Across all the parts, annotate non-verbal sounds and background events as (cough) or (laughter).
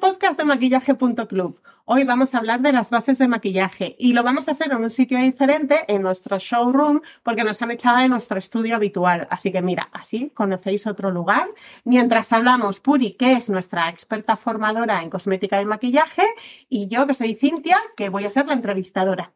Podcast de maquillaje.club. Hoy vamos a hablar de las bases de maquillaje y lo vamos a hacer en un sitio diferente, en nuestro showroom, porque nos han echado de nuestro estudio habitual. Así que mira, así conocéis otro lugar. Mientras hablamos, Puri, que es nuestra experta formadora en cosmética y maquillaje, y yo, que soy Cintia, que voy a ser la entrevistadora.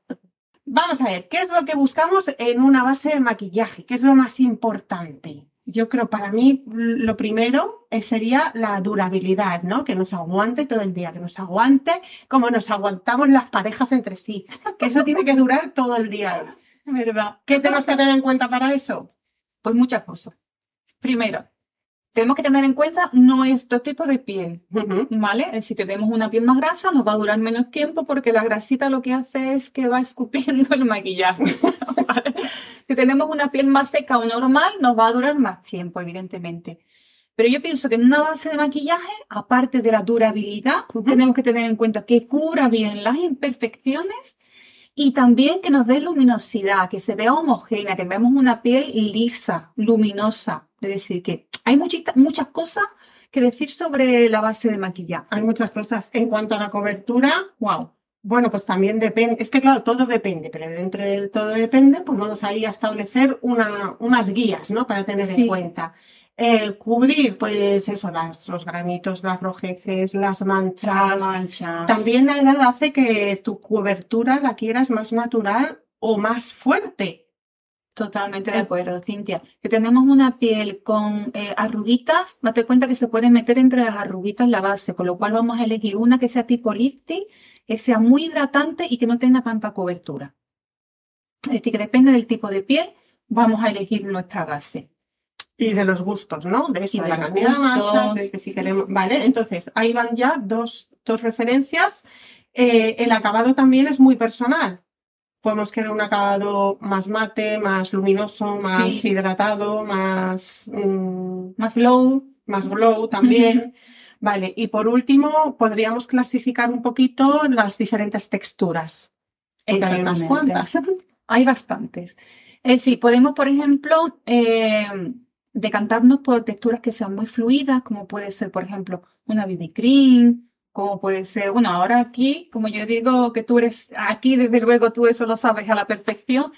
Vamos a ver, ¿qué es lo que buscamos en una base de maquillaje? ¿Qué es lo más importante? Yo creo para mí lo primero eh, sería la durabilidad, ¿no? Que nos aguante todo el día, que nos aguante como nos aguantamos las parejas entre sí, que eso tiene que durar todo el día. ¿Verdad? ¿Qué tenemos que tener en cuenta para eso? Pues muchas cosas. Primero, tenemos que tener en cuenta nuestro tipo de piel, Ujú. ¿vale? Si tenemos una piel más grasa, nos va a durar menos tiempo porque la grasita lo que hace es que va (laughs) escupiendo el maquillaje. (laughs) ¿vale? Si tenemos una piel más seca o normal, nos va a durar más tiempo, evidentemente. Pero yo pienso que en una base de maquillaje, aparte de la durabilidad, tenemos que tener en cuenta que cubra bien las imperfecciones y también que nos dé luminosidad, que se vea homogénea, que veamos una piel lisa, luminosa. Es decir, que hay muchita- muchas cosas que decir sobre la base de maquillaje. Hay muchas cosas. En cuanto a la cobertura, Wow. bueno, pues también depende. Es que claro, todo depende, pero dentro del todo depende, pues vamos ahí a establecer una, unas guías, ¿no? Para tener en cuenta. Eh, cubrir, pues eso, las, los granitos, las rojeces, las manchas. manchas. También la edad hace que tu cobertura la quieras más natural o más fuerte. Totalmente de acuerdo, Cintia. Que tenemos una piel con eh, arruguitas, date cuenta que se puede meter entre las arruguitas la base, con lo cual vamos a elegir una que sea tipo lifting, que sea muy hidratante y que no tenga tanta cobertura. Es decir, que depende del tipo de piel, vamos a elegir nuestra base. Y de los gustos, ¿no? De eso, de, de la cantidad de manchas, de que si queremos. Vale, entonces ahí van ya dos, dos referencias. Eh, el acabado también es muy personal. Podemos querer un acabado más mate, más luminoso, más Sí. hidratado, más, mm, Más glow, más glow también. (laughs) Vale, y por último, podríamos clasificar un poquito las diferentes texturas. Porque hay unas cuantas. (laughs) Hay bastantes. Es decir, podemos, por ejemplo, eh, decantarnos por texturas que sean muy fluidas, como puede ser, por ejemplo, una BB cream, como puede ser, bueno, ahora aquí, como yo digo que tú eres, aquí desde luego tú eso lo sabes a la perfección,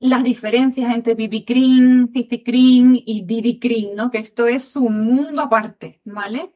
las diferencias entre BB cream, CC cream y DD cream, ¿no? Que esto es un mundo aparte, ¿vale?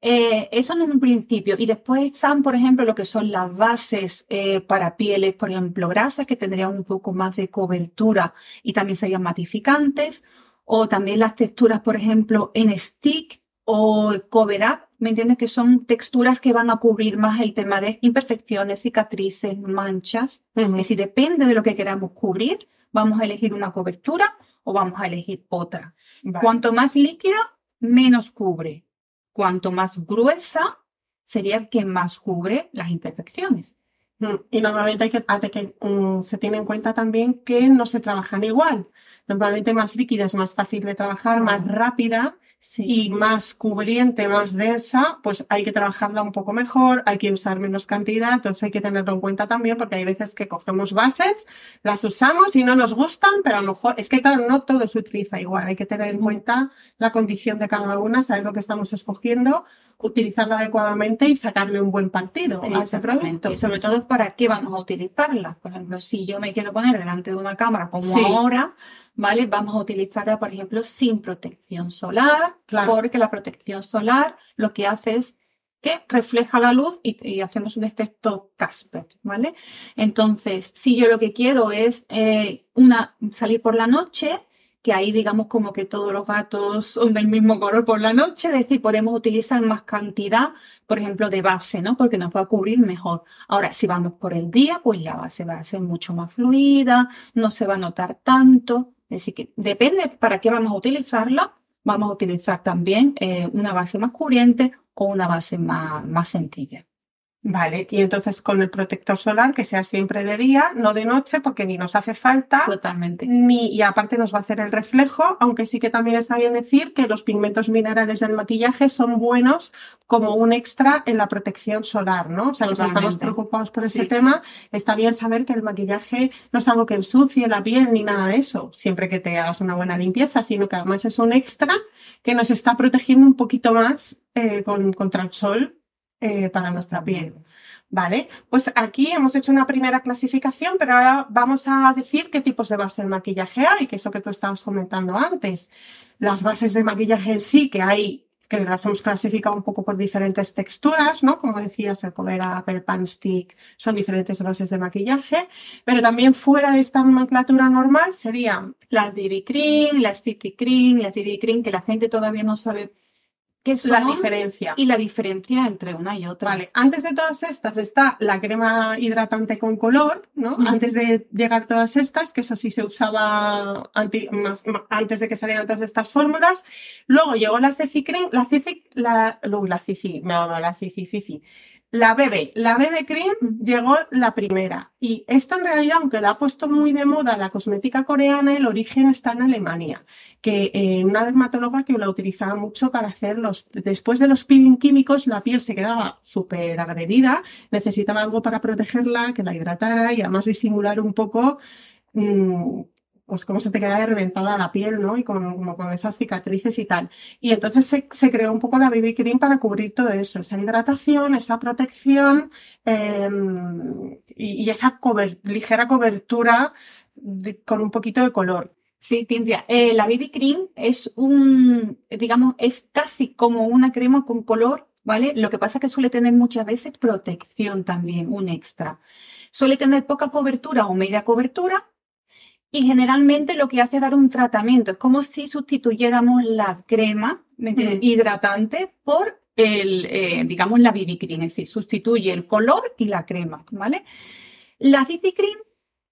Eh, eso en un principio. Y después están, por ejemplo, lo que son las bases eh, para pieles, por ejemplo, grasas, que tendrían un poco más de cobertura y también serían matificantes. O también las texturas, por ejemplo, en stick o cover up, ¿me entiendes? Que son texturas que van a cubrir más el tema de imperfecciones, cicatrices, manchas. Es Ujú. decir, depende de lo que queramos cubrir, vamos a elegir una cobertura o vamos a elegir otra. Vale. Cuanto más líquida, menos cubre. Cuanto más gruesa, sería el que más cubre las imperfecciones. Mm, Y normalmente hay que, hay que, mm, se tiene en cuenta también que no se trabajan igual. Normalmente más líquida es más fácil de trabajar, más rápida y más cubriente, más densa, pues hay que trabajarla un poco mejor, hay que usar menos cantidad, entonces hay que tenerlo en cuenta también porque hay veces que cogemos bases, las usamos y no nos gustan, pero a lo mejor es que claro, no todo se utiliza igual, hay que tener en cuenta la condición de cada una, saber lo que estamos escogiendo, utilizarla adecuadamente y sacarle un buen partido a ese producto. Y sobre todo, ¿para qué vamos a utilizarlas? Por ejemplo, si yo me quiero poner delante de una cámara como Sí. ahora, ¿vale? Vamos a utilizarla, por ejemplo, sin protección solar, Claro. porque la protección solar lo que hace es que refleja la luz y, y hacemos un efecto Casper, ¿vale? Entonces, si yo lo que quiero es eh, una, salir por la noche, que ahí digamos como que todos los gatos son del mismo color por la noche, es decir, podemos utilizar más cantidad, por ejemplo, de base, ¿no? Porque nos va a cubrir mejor. Ahora, si vamos por el día, pues la base va a ser mucho más fluida, no se va a notar tanto. Decir, que depende para qué vamos a utilizarla. Vamos a utilizar también eh, una base más cubriente o una base más, más sencilla. Vale, y entonces con el protector solar que sea siempre de día, no de noche, porque ni nos hace falta, Totalmente. ni, y aparte nos va a hacer el reflejo, aunque sí que también está bien decir que los pigmentos minerales del maquillaje son buenos como un extra en la protección solar, ¿no? O sea, que si estamos preocupados por ese Sí, sí. tema, está bien saber que el maquillaje no es algo que ensucie la piel ni nada de eso, siempre que te hagas una buena limpieza, sino que además es un extra que nos está protegiendo un poquito más eh, con, contra el sol eh, para nuestra piel. Vale, pues aquí hemos hecho una primera clasificación, pero ahora vamos a decir qué tipos de base de maquillaje hay, que es lo que tú estabas comentando antes. Las bases de maquillaje en sí, que hay, que las hemos clasificado un poco por diferentes texturas, ¿no? Como decías, el Cover Up, el Pan Stick, son diferentes bases de maquillaje, pero también fuera de esta nomenclatura normal serían Las BB Cream, las CC Cream, las BB Cream, que la gente todavía no sabe qué son. la diferencia. Y la diferencia entre una y otra. Vale, antes de todas estas está la crema hidratante con color, ¿no? Antes de llegar todas estas, que eso sí se usaba anti- más- ma- antes de que salieran todas estas fórmulas. Luego llegó la CC Cream, la CC, la, uy, la CC, me ha dado la CC, CC. La BB, la BB Cream llegó la primera. Y esto en realidad, aunque la ha puesto muy de moda la cosmética coreana, el origen está en Alemania que eh, una dermatóloga que la utilizaba mucho para hacer los, después de los peeling químicos, la piel se quedaba súper agredida, necesitaba algo para protegerla, que la hidratara y además disimular un poco, mm, pues cómo se te queda reventada la piel, ¿no? Y con, como con esas cicatrices y tal. Y entonces se, creó un poco la BB Cream para cubrir todo eso, esa hidratación, esa protección eh, y, esa ligera cobertura con un poquito de color. Sí, Cintia, eh, la BB Cream es un, digamos, es casi como una crema con color, ¿vale? Lo que pasa es que suele tener muchas veces protección también, un extra. Suele tener poca cobertura o media cobertura y generalmente lo que hace es dar un tratamiento. Es como si sustituyéramos la crema. Mm. hidratante por el, eh, digamos, la BB Cream en sí. Sustituye el color y la crema, ¿vale? La CC Cream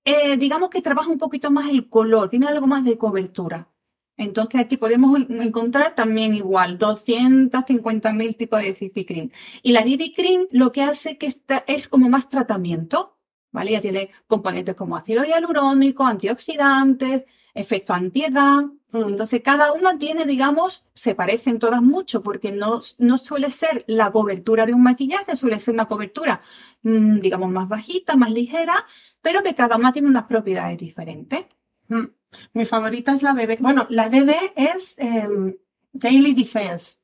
eh, digamos que trabaja un poquito más el color, tiene algo más de cobertura. Entonces aquí podemos en- encontrar también igual 250.000 tipos de CC cream. Y la cream lo que hace que esta es como más tratamiento, ¿vale? Ya tiene componentes como ácido hialurónico, antioxidantes, efecto antiedad. Entonces cada una tiene, digamos, se parecen todas mucho porque no, no suele ser la cobertura de un maquillaje, suele ser una cobertura, mm, digamos, más bajita, más ligera, pero que cada una tiene unas propiedades diferentes. Mm. Mi favorita es la BB. Bueno, la DD es em, Daily Defense,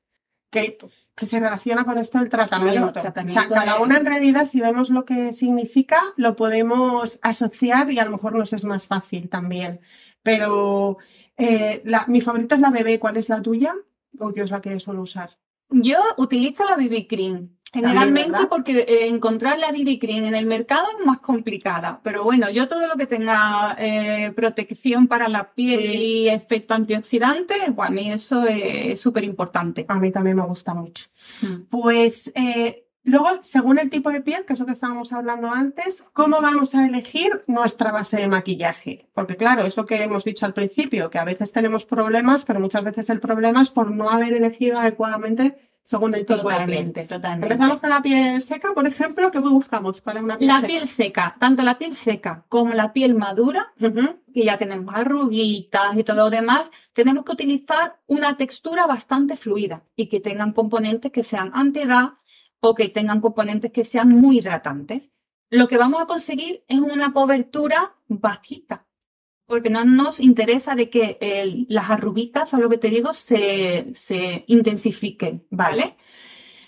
que, que se relaciona con esto del tratamiento. O sea, cada una en realidad, si vemos lo que significa, lo podemos asociar y a lo mejor nos es más fácil también. Pero eh, la- mi favorita es la BB. ¿Cuál es la tuya? O yo es la que suelo usar. Yo utilizo la BB Cream. Generalmente porque eh, encontrar la Cream en el mercado es más complicada. Pero bueno, yo todo lo que tenga eh, protección para la piel y efecto antioxidante, pues a mí eso es súper importante. A mí también me gusta mucho. Pues eh, luego, según el tipo de piel, que es lo que estábamos hablando antes, ¿cómo vamos a elegir nuestra base de maquillaje? Porque claro, es lo que hemos dicho al principio, que a veces tenemos problemas, pero muchas veces el problema es por no haber elegido adecuadamente según el tipo de piel. Totalmente, totalmente. Empezamos con la piel seca, por ejemplo, ¿qué buscamos para una piel La seca? piel seca, tanto la piel seca como la piel madura, que ya tenemos arruguitas y todo lo demás, tenemos que utilizar una textura bastante fluida y que tengan componentes que sean antiedad o que tengan componentes que sean muy hidratantes. Lo que vamos a conseguir es una cobertura bajita, porque no nos interesa de que el- las arruguitas, a lo que te digo, se, se intensifiquen, ¿vale?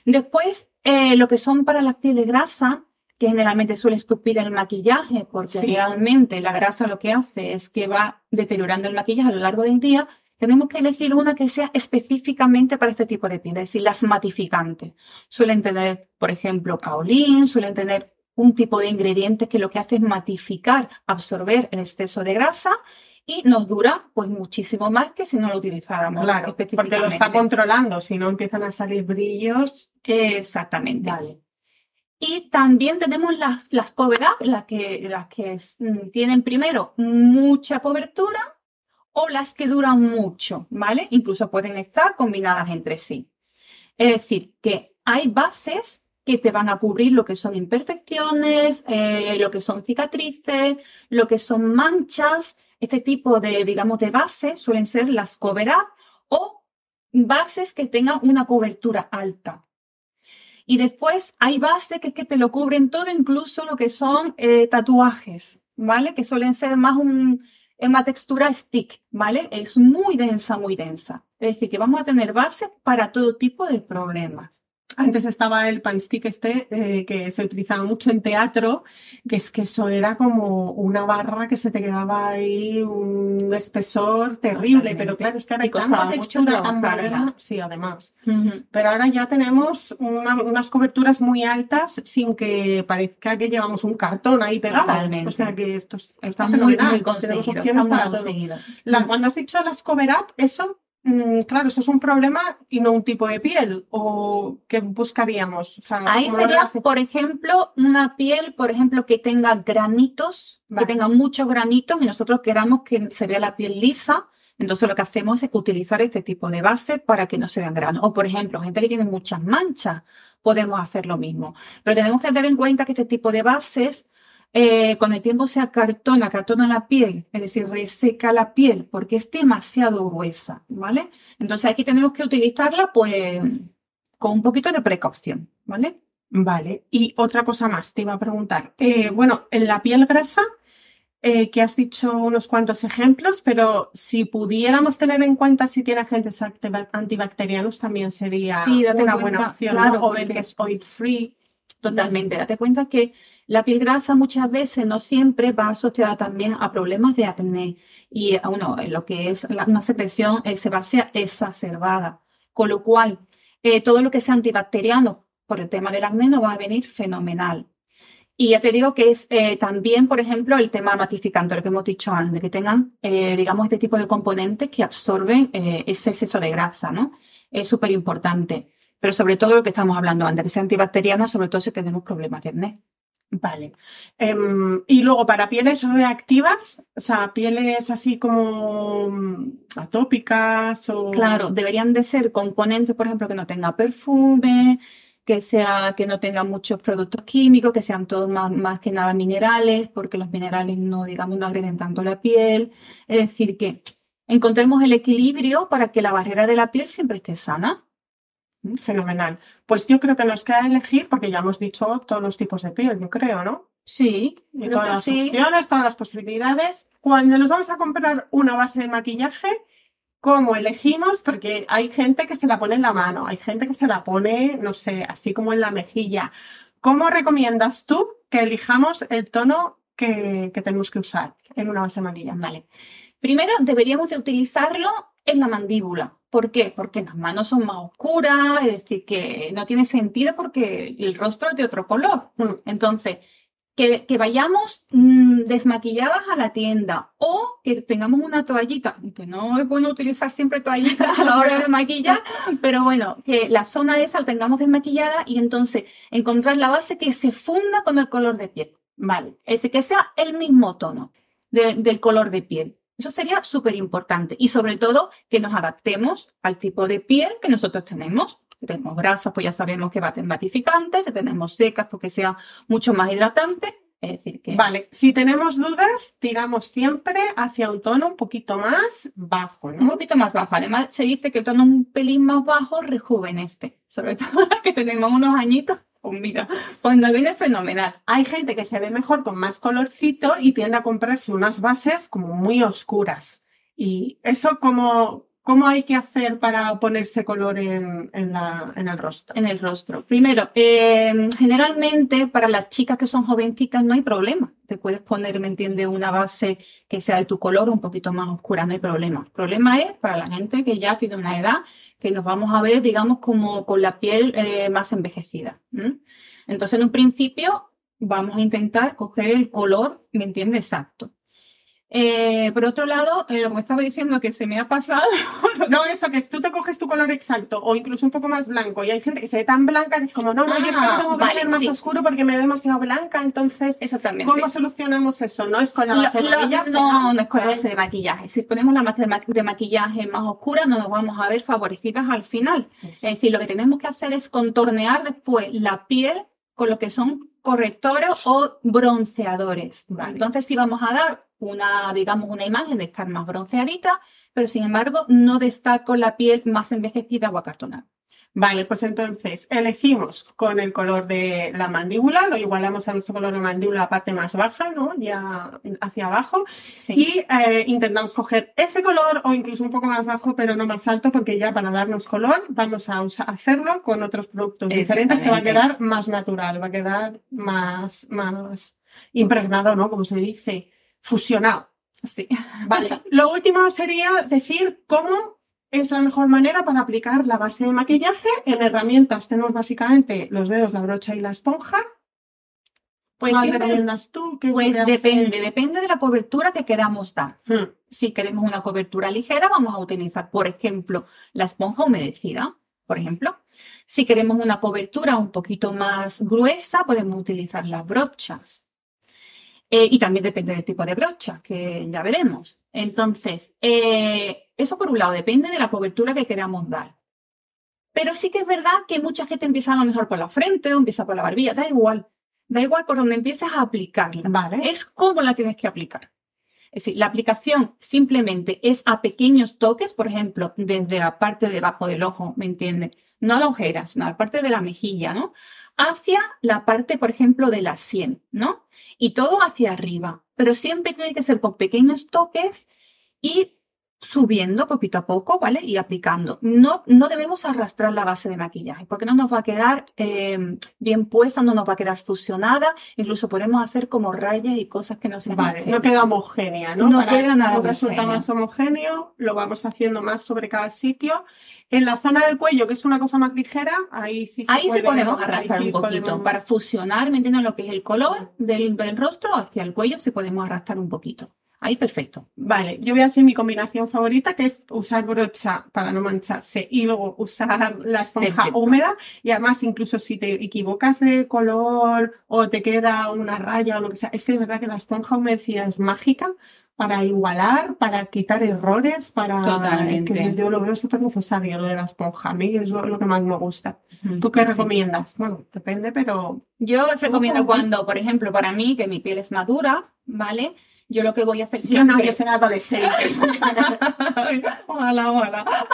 Después, eh, lo que son para las pieles grasa, que generalmente suele escupir el maquillaje, porque Sí. realmente la grasa lo que hace es que va deteriorando el maquillaje a lo largo del día, tenemos que elegir una que sea específicamente para este tipo de piel, es decir, las matificantes. Suelen tener, por ejemplo, kaolín, suelen tener un tipo de ingredientes que lo que hace es matificar, absorber el exceso de grasa y nos dura pues muchísimo más que si no lo utilizáramos Claro, porque lo está controlando, si no empiezan a salir brillos. Exactamente. Vale. Y también tenemos las, las cover up, las que, las que mm, tienen primero mucha cobertura o las que duran mucho, ¿vale? Incluso pueden estar combinadas entre sí. Es decir, que hay bases que te van a cubrir lo que son imperfecciones, eh, lo que son cicatrices, lo que son manchas. Este tipo de, digamos, de bases suelen ser las cover up o bases que tengan una cobertura alta. Y después hay bases que, que te lo cubren todo, incluso lo que son eh, tatuajes, ¿vale? Que suelen ser más un, una textura stick, ¿vale? Es muy densa, muy densa. Es decir, que vamos a tener bases para todo tipo de problemas. Antes estaba el pan stick este eh, que se utilizaba mucho en teatro, que es que eso era como una barra que se te quedaba ahí un espesor terrible, pero claro, es que ahora hay tanta textura tan madera, sí, además. Pero ahora ya tenemos unas coberturas muy altas sin que parezca que llevamos un cartón ahí pegado. Totalmente. O sea que esto está, muy, muy conseguido. Tenemos para La, cuando has dicho las cover up, eso claro, eso es un problema y no un tipo de piel. ¿O qué buscaríamos? Ahí sería, por ejemplo, una piel, por ejemplo, que tenga granitos, que tenga muchos granitos y nosotros queramos que se vea la piel lisa. Entonces lo que hacemos es utilizar este tipo de base para que no se vean granos. O por ejemplo, gente que tiene muchas manchas, podemos hacer lo mismo. Pero tenemos que tener en cuenta que este tipo de bases eh, con el tiempo se acartona, acartona la piel, es decir, reseca la piel porque es demasiado gruesa, ¿vale? Entonces aquí tenemos que utilizarla pues con un poquito de precaución, ¿vale? Vale, y otra cosa más te iba a preguntar. Eh, bueno, en la piel grasa, eh, que has dicho unos cuantos ejemplos, pero si pudiéramos tener en cuenta si tiene agentes antibacterianos, también sería una buena opción, ¿no? O ver que es oil free. Totalmente. Date cuenta que la piel grasa muchas veces, no siempre, va asociada también a problemas de acné y bueno, lo que es una secreción eh, sebácea exacerbada. Con lo cual, eh, todo lo que sea antibacteriano por el tema del acné no va a venir fenomenal. Y ya te digo que es eh, también, por ejemplo, el tema matificante, lo que hemos dicho antes, que tengan, digamos, este tipo de componentes que absorben ese exceso de grasa, ¿no? Es súper importante pero sobre todo lo que estamos hablando antes, que sea antibacteriana, sobre todo si tenemos problemas de acné. Vale. Em, y luego para pieles reactivas, o sea, pieles así como mm, atópicas o. Claro, deberían de ser componentes, por ejemplo, que no tenga perfume, que sea, que no tengan muchos productos químicos, que sean todos más, más que nada minerales, porque los minerales no, digamos, no agreden tanto la piel. Es decir, que encontremos el equilibrio para que la barrera de la piel siempre esté sana. Fenomenal. Pues yo creo que nos queda elegir, porque ya hemos dicho todos los tipos de piel, yo creo, ¿no? Sí. Y todas las opciones, todas las posibilidades. Cuando nos vamos a comprar una base de maquillaje, ¿cómo elegimos? Porque hay gente que se la pone en la mano, hay gente que se la pone, no sé, así como en la mejilla. ¿Cómo recomiendas tú que elijamos el tono que, que tenemos que usar en una base de maquillaje? Vale. Primero, deberíamos de utilizarlo en la mandíbula. ¿Por qué? Porque las manos son más oscuras, es decir, que no tiene sentido porque el rostro es de otro color. Mm. Entonces, que, vayamos mm, desmaquilladas a la tienda o que tengamos una toallita, que no es bueno utilizar siempre toallitas a la hora de maquillar, (laughs) pero bueno, que la zona de esa la tengamos desmaquillada y entonces encontrar la base que se funda con el color de piel. Vale, ese que sea el mismo tono del color de piel. Eso sería súper importante y sobre todo que nos adaptemos al tipo de piel que nosotros tenemos. Si tenemos grasas, pues ya sabemos que va a tener matificantes, si tenemos secas, porque sea mucho más hidratante. Es decir, que... Vale, si tenemos dudas, tiramos siempre hacia un tono un poquito más bajo, ¿no? Un poquito más bajo. Además, se dice que el tono un pelín más bajo rejuvenece, sobre todo (laughs) que tenemos unos añitos mira, cuando viene fenomenal. Hay gente que se ve mejor con más colorcito y tiende a comprarse unas bases como muy oscuras. Y eso como, ¿Cómo hay que hacer para ponerse color en, el rostro? En el rostro. Primero, eh, generalmente para las chicas que son jovencitas no hay problema. Te puedes poner, ¿me entiendes? Una base que sea de tu color un poquito más oscura, no hay problema. El problema es para la gente que ya tiene una edad que nos vamos a ver, digamos, como con la piel eh, más envejecida. Entonces, en un principio, vamos a intentar coger el color, ¿me entiendes? Exacto. Eh, por otro lado, eh, lo que me estaba diciendo que se me ha pasado. (laughs) No, eso, que tú te coges tu color exacto o incluso un poco más blanco y hay gente que se ve tan blanca que es como, no, no, yo que Ah, tengo que vale, poner más sí. oscuro porque me veo demasiado blanca, entonces, Exactamente. ¿cómo solucionamos eso? ¿No es con la base de Lo- maquillaje? no, no es con la base de maquillaje. Si ponemos la base de, ma- de maquillaje más oscura, no nos vamos a ver favorecidas al final. Es decir, lo que tenemos que hacer es contornear después la piel con lo que son correctores o bronceadores. Vale. Entonces sí vamos a dar una, digamos, una imagen de estar más bronceadita, pero sin embargo no de estar con la piel más envejecida o acartonada. Vale, pues entonces elegimos con el color de la mandíbula, lo igualamos a nuestro color de mandíbula, la parte más baja, ¿no? Ya hacia abajo. Sí. Y eh, intentamos coger ese color o incluso un poco más bajo, pero no más alto, porque ya para darnos color vamos a hacerlo con otros productos diferentes que va a quedar más natural, va a quedar más, más impregnado, ¿no? Como se dice, fusionado. Sí. Vale. (laughs) Lo último sería decir cómo es la mejor manera para aplicar la base de maquillaje. En herramientas tenemos básicamente los dedos, la brocha y la esponja. Pues ¿Cuál siempre- recomiendas tú? ¿Qué es lo Pues depende, depende de la cobertura que queramos dar. Hmm. Si queremos una cobertura ligera, vamos a utilizar, por ejemplo, la esponja humedecida, por ejemplo. Si queremos una cobertura un poquito más gruesa, podemos utilizar las brochas. Eh, y también depende del tipo de brocha, que ya veremos. Entonces, eh, eso por un lado, depende de la cobertura que queramos dar. Pero sí que es verdad que mucha gente empieza a lo mejor por la frente o empieza por la barbilla, da igual. Da igual por donde empieces a aplicarla. Vale. Es cómo la tienes que aplicar. Es decir, la aplicación simplemente es a pequeños toques, por ejemplo, desde la parte de debajo del ojo, ¿me entiendes? No a la ojera, sino a la parte de la mejilla, ¿no? Hacia la parte, por ejemplo, de la sien, ¿no? Y todo hacia arriba. Pero siempre tiene que ser con pequeños toques y subiendo poquito a poco, ¿vale? Y aplicando. No, no debemos arrastrar la base de maquillaje, porque no nos va a quedar eh, bien puesta, no nos va a quedar fusionada. Incluso podemos hacer como rayas y cosas que no se Vale, no queda homogénea, ¿no? No Para queda nada que resulta más homogéneo, lo vamos haciendo más sobre cada sitio. En la zona del cuello, que es una cosa más ligera, ahí sí se Ahí puede, sí podemos arrastrar sí un poquito. podemos- Para fusionar, ¿me entienden lo que es el color del, del rostro hacia el cuello? Sí podemos arrastrar un poquito. Ahí perfecto. Vale, yo voy a hacer mi combinación favorita, que es usar brocha para no mancharse y luego usar la esponja Perfecto. húmeda. Y además, incluso si te equivocas de color o te queda una raya o lo que sea, es que de verdad que la esponja humedecida es mágica para igualar, para quitar errores, para... Totalmente. que yo lo veo súper necesario, lo de la esponja. A mí es lo, lo que más me gusta. ¿Tú qué Sí. recomiendas? Bueno, depende, pero... Yo recomiendo cuando, por ejemplo, para mí, que mi piel es madura, ¿vale? Yo lo que voy a hacer Yo no, siempre... yo seré adolescente. (laughs) Ojalá, ojalá. (laughs)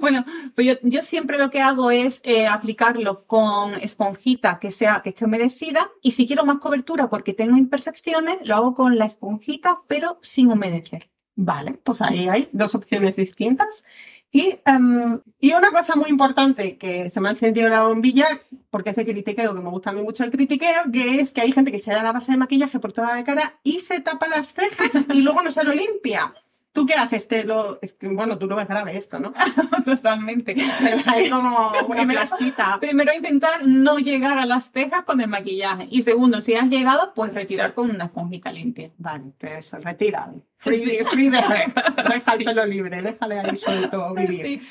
Bueno, pues yo, yo siempre lo que hago es eh, aplicarlo con esponjita que sea, que esté humedecida y si quiero más cobertura porque tengo imperfecciones, lo hago con la esponjita pero sin humedecer. Vale, pues ahí hay dos opciones distintas. Y, em, y una cosa muy importante que se me ha encendido la bombilla, porque hace critiqueo, que me gusta a mí mucho el critiqueo, que es que hay gente que se da la base de maquillaje por toda la cara y se tapa las cejas (laughs) y luego no se lo limpia. ¿Tú qué haces? Te lo, es bueno, tú lo ves grave esto, ¿no? (laughs) Totalmente. (laughs) Se ve como una (laughs) Primero- plastita. Primero intentar no llegar a las cejas con el maquillaje y segundo, si has llegado, pues retirar con una esponjita limpia. Vale, eso, retira. Free, Sí. free the hair. Deja el pelo libre, déjale ahí suelto vivir. Sí.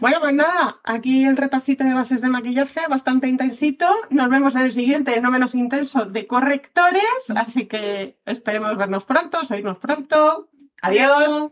Bueno, pues nada, aquí el repasito de bases de maquillaje, bastante intensito. Nos vemos en el siguiente, no menos intenso, de correctores. Así que esperemos vernos pronto, oírnos pronto. Adiós.